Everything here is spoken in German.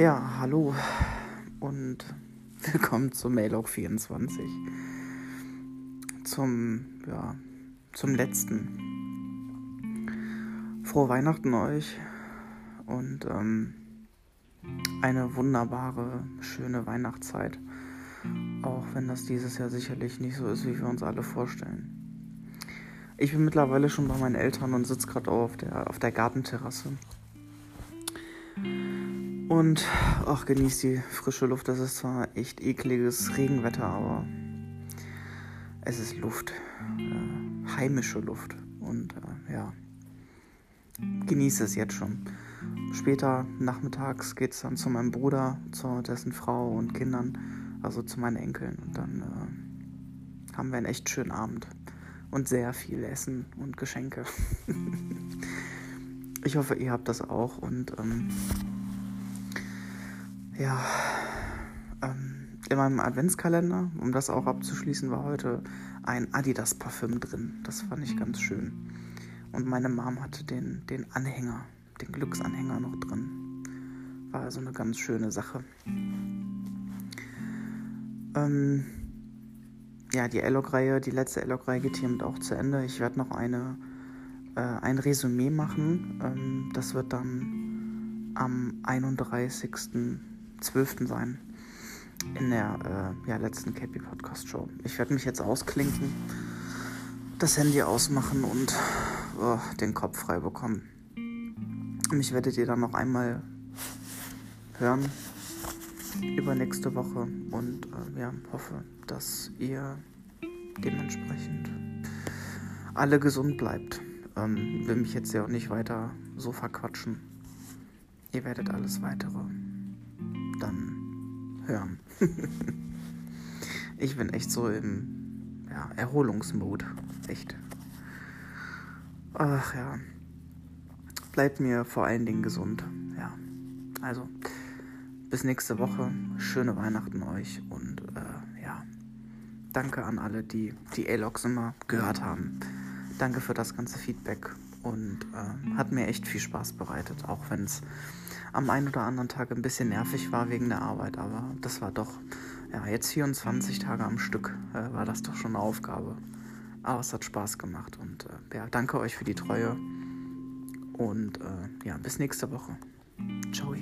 Ja, hallo und willkommen zum Mailog 24. Zum, ja, zum letzten. Frohe Weihnachten euch und ähm, eine wunderbare, schöne Weihnachtszeit. Auch wenn das dieses Jahr sicherlich nicht so ist, wie wir uns alle vorstellen. Ich bin mittlerweile schon bei meinen Eltern und sitze gerade auf der, auf der Gartenterrasse. Und ach, genießt die frische Luft. Das ist zwar echt ekliges Regenwetter, aber es ist Luft. Äh, heimische Luft. Und äh, ja, genieße es jetzt schon. Später nachmittags geht es dann zu meinem Bruder, zu dessen Frau und Kindern, also zu meinen Enkeln. Und dann äh, haben wir einen echt schönen Abend und sehr viel Essen und Geschenke. ich hoffe, ihr habt das auch und ähm, ja, ähm, in meinem Adventskalender, um das auch abzuschließen, war heute ein Adidas-Parfüm drin. Das fand ich ganz schön. Und meine Mom hatte den, den Anhänger, den Glücksanhänger noch drin. War also eine ganz schöne Sache. Ähm, ja, die Elog-Reihe, die letzte Elog-Reihe geht hiermit auch zu Ende. Ich werde noch eine, äh, ein Resümee machen. Ähm, das wird dann am 31.12. sein. In der äh, ja, letzten KP Podcast Show. Ich werde mich jetzt ausklinken, das Handy ausmachen und oh, den Kopf frei bekommen. Mich werdet ihr dann noch einmal hören über nächste Woche und äh, ja, hoffe, dass ihr dementsprechend alle gesund bleibt. Ähm, will mich jetzt ja auch nicht weiter so verquatschen. Ihr werdet alles weitere hören. ich bin echt so im ja, Erholungsmod. Echt. Ach ja. Bleibt mir vor allen Dingen gesund. Ja. Also, bis nächste Woche. Schöne Weihnachten euch und äh, ja. Danke an alle, die die A-Logs immer gehört haben. Danke für das ganze Feedback und äh, hat mir echt viel Spaß bereitet, auch wenn es am einen oder anderen Tag ein bisschen nervig war wegen der Arbeit, aber das war doch, ja, jetzt 24 Tage am Stück äh, war das doch schon eine Aufgabe. Aber es hat Spaß gemacht und äh, ja, danke euch für die Treue und äh, ja, bis nächste Woche. Ciao.